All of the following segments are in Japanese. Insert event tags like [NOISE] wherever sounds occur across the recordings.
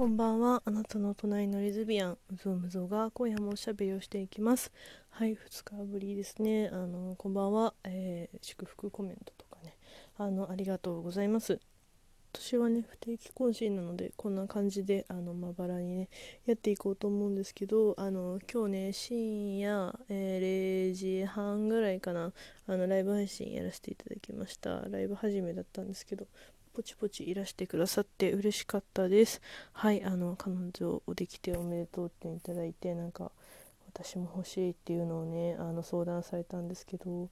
こんばんは。あなたの隣のレズビアン、うぞうむぞうが今夜もおしゃべりをしていきます。はい、2日ぶりですね。あの、こんばんは。えー、祝福コメントとかね。あの、ありがとうございます。私はね、不定期更新なので、こんな感じで、あの、まばらにね、やっていこうと思うんですけど、あの、今日ね、深夜、えー、0時半ぐらいかな、あの、ライブ配信やらせていただきました。ライブ始めだったんですけど、ポチポチいらしてくださって嬉しかったです。はい、あの、彼女をできておめでとうっていただいて、なんか、私も欲しいっていうのをね、あの、相談されたんですけど、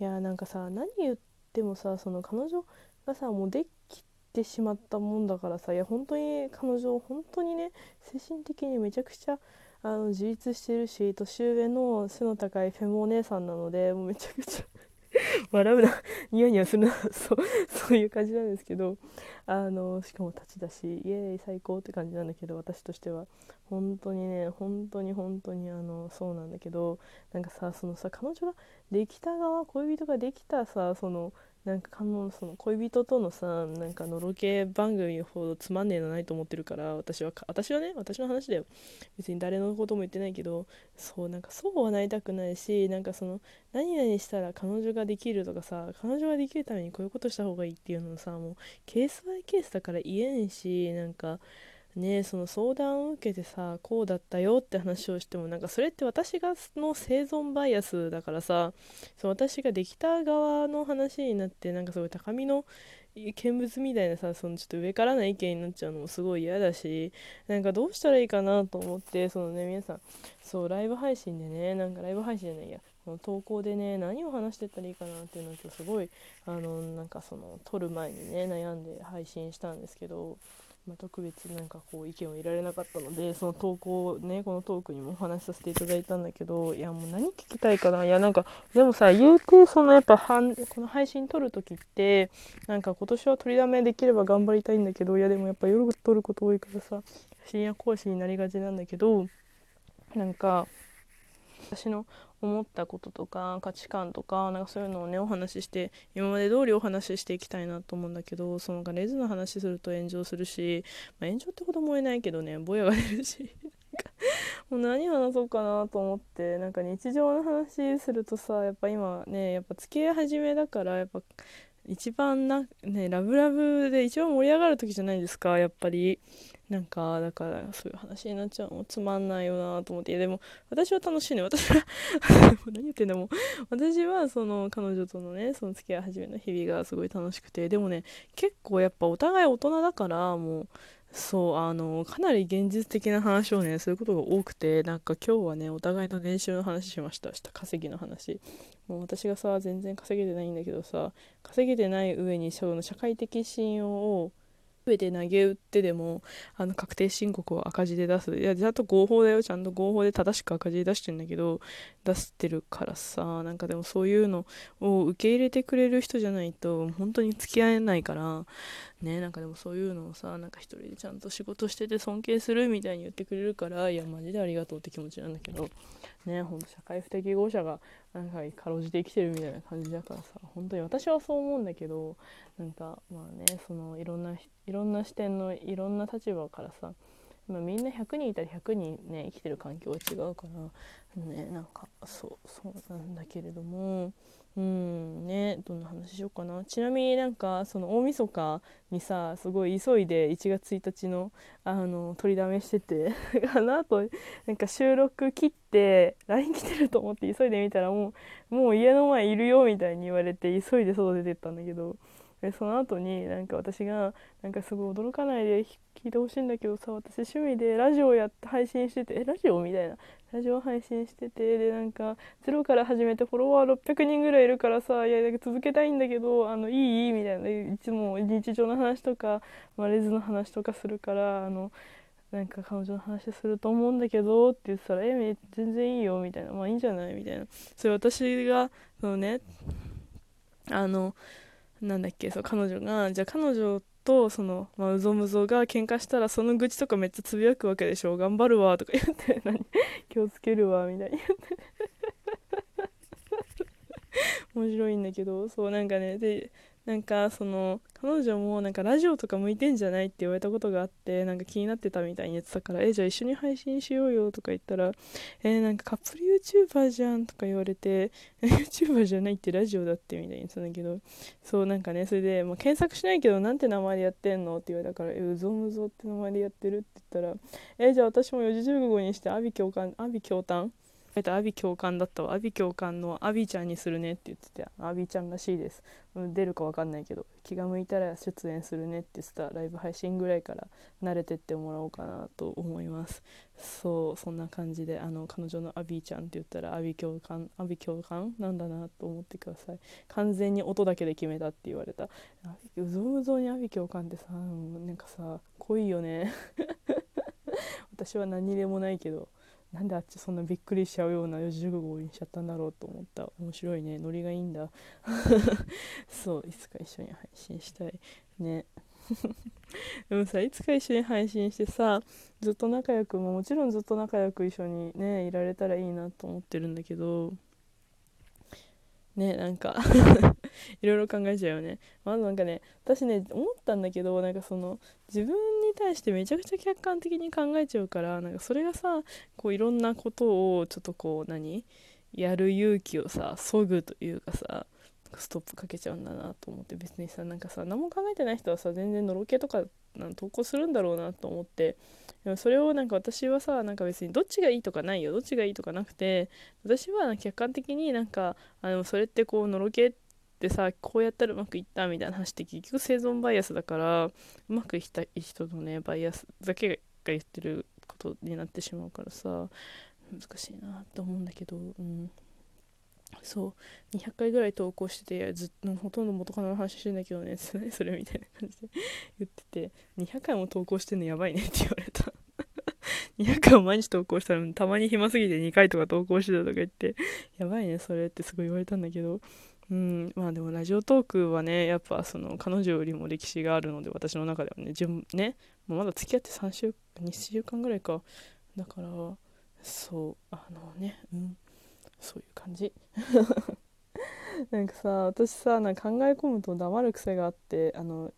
いや、なんかさ、何言ってもさ、その彼女がさ、もうできてしまったもんだからさ、いや、本当に彼女、本当にね、精神的にめちゃくちゃ、あの自立してるし年上の背の高いフェムお姉さんなのでもうめちゃくちゃ [LAUGHS] 笑うな。ニヤニヤするな。[LAUGHS] そうそういう感じなんですけど。あのしかも立ちだし。イエーイ最高って感じなんだけど私としては。本当にね本当に本当にあのそうなんだけど。なんかさそのさ彼女ができた側恋人ができたさそのなんかその恋人とのさなんかのろけ番組ほどつまんねえのないと思ってるから私は私はね私の話だよ。別に誰のことも言ってないけどそうなんかそうはなりたくないしなんかその何々したら彼女ができるとかさ彼女ができるためにこういうことした方がいいっていうのさもうケースバイケースだから言えんしなんかねその相談を受けてさこうだったよって話をしてもなんかそれって私がの生存バイアスだからさそう私ができた側の話になってなんかすごい高みの見物みたいなさそのちょっと上からな意見になっちゃうのもすごい嫌だしなんかどうしたらいいかなと思ってそのね皆さんそうライブ配信でねなんかライブ配信じゃないやこの投稿でね何を話してったらいいかなっていうのとすごいあのなんかその撮る前にね悩んで配信したんですけどまあ、特別なんかこう意見を入れられなかったのでその投稿をねこのトークにもお話しさせていただいたんだけどいやもう何聞きたいかな？いやなんかでもさ言うてそのやっぱはんこの配信撮る時ってなんか今年は取りだめできれば頑張りたいんだけどいやでもやっぱ夜撮ること多いからさ深夜講師になりがちなんだけどなんか私の思ったこととか価値観とかなんかそういうのをねお話しして今まで通りお話ししていきたいなと思うんだけどそのレズの話すると炎上するし、まあ、炎上ってほどもえないけどねぼやが出るし [LAUGHS] もう何話そうかなと思ってなんか日常の話するとさやっぱ今ねやっぱ付き合い始めだからやっぱ一番なねラブラブで一番盛り上がる時じゃないですかやっぱり。なんかだからそういう話になっちゃうのつまんないよなと思って。でも私は楽しいね。私は [LAUGHS] 何言ってんだもん私はその彼女とのねその付き合い始めの日々がすごい楽しくて。でもね結構やっぱお互い大人だからもうそうあのかなり現実的な話をねすることが多くてなんか今日はねお互いの年収の話しました。した稼ぎの話。もう私がさ全然稼げてないんだけどさ稼げてない上にその社会的信用を全て投げ打ってでもあの確定申告を赤字で出す。いやちゃんと合法だよ。ちゃんと合法で正しく赤字で出してんだけど出してるからさ。なんかでもそういうのを受け入れてくれる人じゃないと本当に付き合えないから。ねなんかでもそういうのをさなんか一人でちゃんと仕事してて尊敬するみたいに言ってくれるからいやマジでありがとうって気持ちなんだけど。ねほんと社会不適合者がなんかかろうじて生きてるみたいな感じだからさ本当に私はそう思うんだけどなんかまあねそのいろんないろんな視点のいろんな立場からさ、まあ、みんな100人いたら100人ね生きてる環境は違うからねなんかそうそうなんだけれどもうんねどんな話しようかな。ちなみになんかその大晦日にさすごい急いで1月1日のあの取りだめしてて [LAUGHS] あのあとなんか収録切って LINE 来てると思って急いでみたらもうもう家の前いるよみたいに言われて急いで外出てったんだけどでその後になんか私がなんかすごい驚かないで聞いてほしいんだけどさ私趣味でラジオやって配信しててえラジオみたいな。ラジオ配信しててでなんかゼロから始めてフォロワー600人ぐらいいるからさいや続けたいんだけどあのいい？みたいな。いつも日常の話とか、まあ、レズの話とかするからあのなんか彼女の話すると思うんだけどって言ってたら「え全然いいよ」みたいな「まあいいんじゃない?」みたいな。それ私がそのねあのなんだっけそう彼女がじゃあ彼女とその、まあ、うぞむぞが喧嘩したらその愚痴とかめっちゃつぶやくわけでしょ。頑張るわとか言って [LAUGHS] 何？気をつけるわみたいに言って面白いんだけどそうなんかねでなんかその彼女もなんかラジオとか向いてんじゃないって言われたことがあってなんか気になってたみたいに言ってたからえじゃあ一緒に配信しようよとか言ったらえー、なんかカップル YouTuber じゃんとか言われて [LAUGHS] YouTuber じゃないってラジオだってみたいに言ってたんだけどそうなんかねそれで、まあ、検索しないけどなんて名前でやってんのって言われたからえうぞむぞって名前でやってるって言ったらえー、じゃあ私も四字熟語にして阿鼻共感阿鼻共感えっと、アビ教官だったわ。アビ教官のアビちゃんにするねって言ってて、アビちゃんらしいです。出るかわかんないけど、気が向いたら出演するねって言ってたライブ配信ぐらいから慣れてってもらおうかなと思います。そう、そんな感じで、あの、彼女のアビちゃんって言ったら、アビ教官、アビ教官？なんだなと思ってください。完全に音だけで決めたって言われた。うぞうぞにアビ教官ってさ、なんかさ、濃いよね。[LAUGHS] 私は何でもないけど。なんであっちそんなびっくりしちゃうような四字熟語にしちゃったんだろうと思った。面白いね。ノリがいいんだ。[LAUGHS] そういつか一緒に配信したいね。[LAUGHS] でもさいつか一緒に配信してさずっと仲良くももちろんずっと仲良く一緒にねいられたらいいなと思ってるんだけどねなんか [LAUGHS] [LAUGHS] いろいろ考えちゃうよね。まずなんかね私ね思ったんだけどなんかその自分に対してめちゃくちゃ客観的に考えちゃうからなんかそれがさこういろんなことをちょっとこう何？やる勇気をさそぐというかさストップかけちゃうんだなと思って別にさなんかさ何も考えてない人はさ全然のろけとか投稿するんだろうなと思ってでもそれをなんか私はさなんか別にどっちがいいとかないよどっちがいいとかなくて私は客観的になんかあのそれってこうのろけってさこうやったらうまくいったみたいな話って結局生存バイアスだからうまくいった人のねバイアスだけが言ってることになってしまうからさ難しいなと思うんだけど、うん、そう。200回ぐらい投稿しててずっとほとんど元カノの話してんだけどね [LAUGHS] それみたいな感じで言ってて200回も投稿してんのやばいねって言われた200回も毎日投稿したらたまに暇すぎて2回とか投稿してたとか言ってやばいねそれってすごい言われたんだけど。うんまあでもラジオトークはねやっぱその彼女よりも歴史があるので私の中ではね自分ねまだ付き合って3週2週間ぐらいか。だからそうあのねうんそういう感じ。[LAUGHS] なんかさ私さなんか考え込むと黙る癖があってあの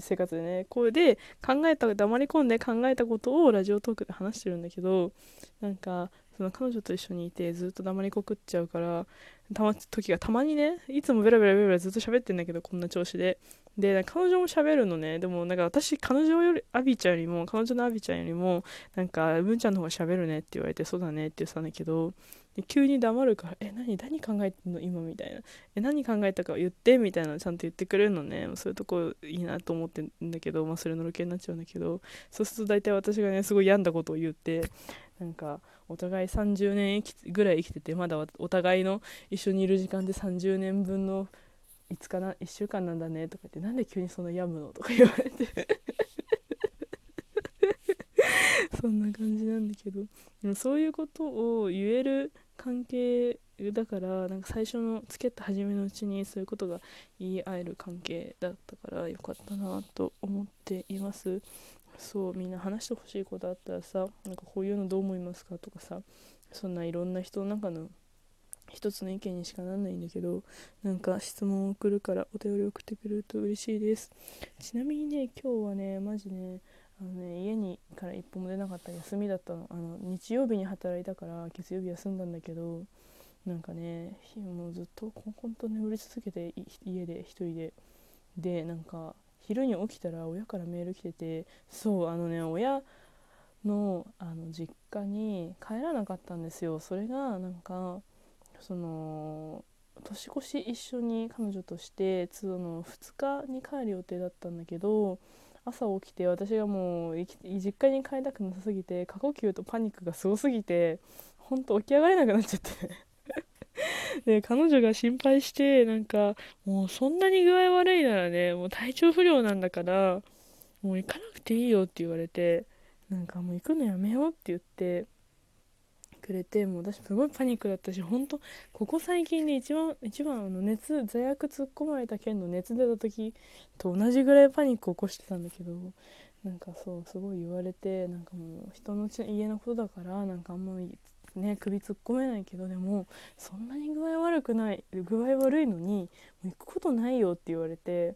生活でねこれで考えた黙り込んで考えたことをラジオトークで話してるんだけどなんかその彼女と一緒にいてずっと黙りこくっちゃうからたま時がたまにねいつもベラベラベラベラずっと喋ってんだけどこんな調子で。で彼女も喋るのね。でもなんか私彼女よりアビちゃんよりも彼女のアビちゃんよりもなんか文ちゃんの方が喋るねって言われてそうだねって言ってたんだけどで急に黙るから「え何何考えてんの今」みたいな「え何考えたか言って」みたいなちゃんと言ってくれるのね。そういうとこいいなと思ってんだけど、まあ、それのロケになっちゃうんだけど。そうすると大体私がねすごい病んだことを言ってなんかお互い30年ぐらい生きててまだお互いの一緒にいる時間で30年分の5日な1週間なんだねとか言ってなんで急にその病むの？とか言われて。そんな感じなんだけど。でもそういうことを言える関係だからなんか最初の付き合った初めのうちにそういうことが言い合える関係だったからよかったなと思っています。そうみんな話してほしいことあったらさなんかこういうのどう思いますかとかさそんないろんな人の中の一つの意見にしかなんないんだけどなんか質問を送るからお便り送ってくれると嬉しいです。ちなみにね今日はねマジねあのね家にから一歩も出なかった休みだったの。あの日曜日に働いたから月曜日休んだんだけどなんかねもうずっとコンコンと眠り続けて家で一人で。でなんか昼に起きたら親からメール来ててそうあのね親のあの実家に帰らなかったんですよ。それがなんかその年越し一緒に彼女としてその2日に帰る予定だったんだけど朝起きて私がもう実家に帰りたくなさすぎて過呼吸とパニックがすごすぎてほんと起き上がれなくなっちゃって。[LAUGHS] で彼女が心配してなんかもうそんなに具合悪いならねもう体調不良なんだからもう行かなくていいよって言われてなんかもう行くのやめようって言ってくれてもう私すごいパニックだったし本当ここ最近で一番一番あの熱座薬突っ込まれた件の熱出た時と同じぐらいパニック起こしてたんだけどなんかそうすごい言われてなんかもう人の家のことだからなんかあんまりね首突っ込めないけどでもそんなに具合悪くない具合悪いのにもう行くことないよって言われて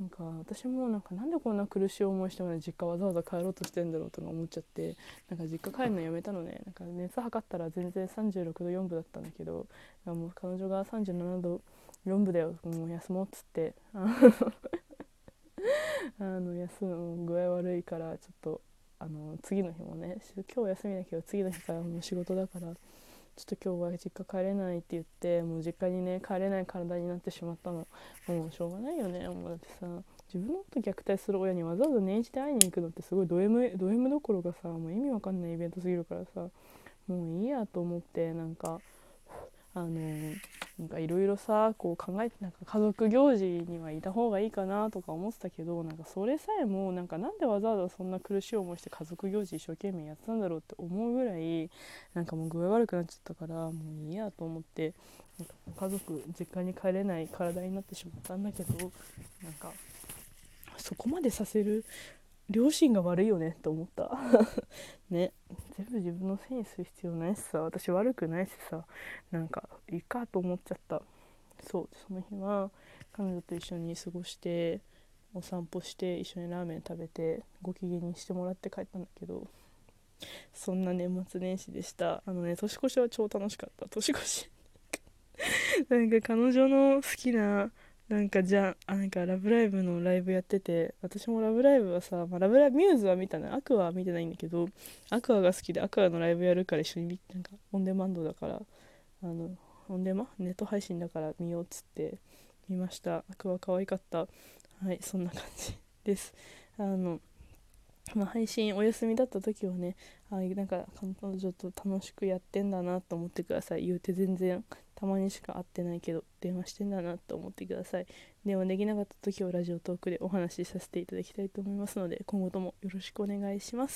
なんか私もなんかなんでこんな苦しい思いしてまで実家わざわざ帰ろうとしてんだろうとか思っちゃってなんか実家帰るのやめたのね。なんか熱測ったら全然36度4分だったんだけどもう彼女が37度4分だよ。もう休もうっつって。[LAUGHS] あの休む具合悪いからちょっとあの次の日もね今日休みだけど次の日からもう仕事だからちょっと今日は実家帰れないって言ってもう実家にね帰れない体になってしまったの。もうしょうがないよねもうだってさ。自分のこと虐待する親にわざわざ年一で会いに行くのってすごいド M, ド M どころがさもう意味わかんないイベントすぎるからさ。もういいやと思ってなんかあのなんかいろいろさこう考えてなんか家族行事にはいた方がいいかなとか思ってたけどなんかそれさえもなんかなんでわざわざそんな苦しい思いして家族行事一生懸命やってたんだろうって思うぐらいなんかもう具合悪くなっちゃったからもういいやと思ってなんか家族実家に帰れない体になってしまったんだけどなんかそこまでさせる両親が悪いよねって思った。[LAUGHS] ね。全部自分のせいにする必要ないしさ。私悪くないしさ。なんかいいかと思っちゃった。そう。その日は彼女と一緒に過ごしてお散歩して一緒にラーメン食べてご機嫌にしてもらって帰ったんだけどそんな年末年始でした。あのね年越しは超楽しかった。年越し。[LAUGHS] なんか彼女の好きななんかじゃあなんか「ラブライブ!」のライブやってて私も「ラブライブ!」はさ、まあ、ラブライブミューズは見たのアクアは見てないんだけどアクアが好きでアクアのライブやるから一緒に見てなんかオンデマンドだからあのオンデマネット配信だから見ようっつって見ましたアクア可愛かったはいそんな感じですあのまあ、配信お休みだった時はねあなんか彼女と楽しくやってんだなと思ってください。言うて全然たまにしか会ってないけど電話してんだなと思ってください。電話できなかった時はラジオトークでお話しさせていただきたいと思いますので今後ともよろしくお願いします。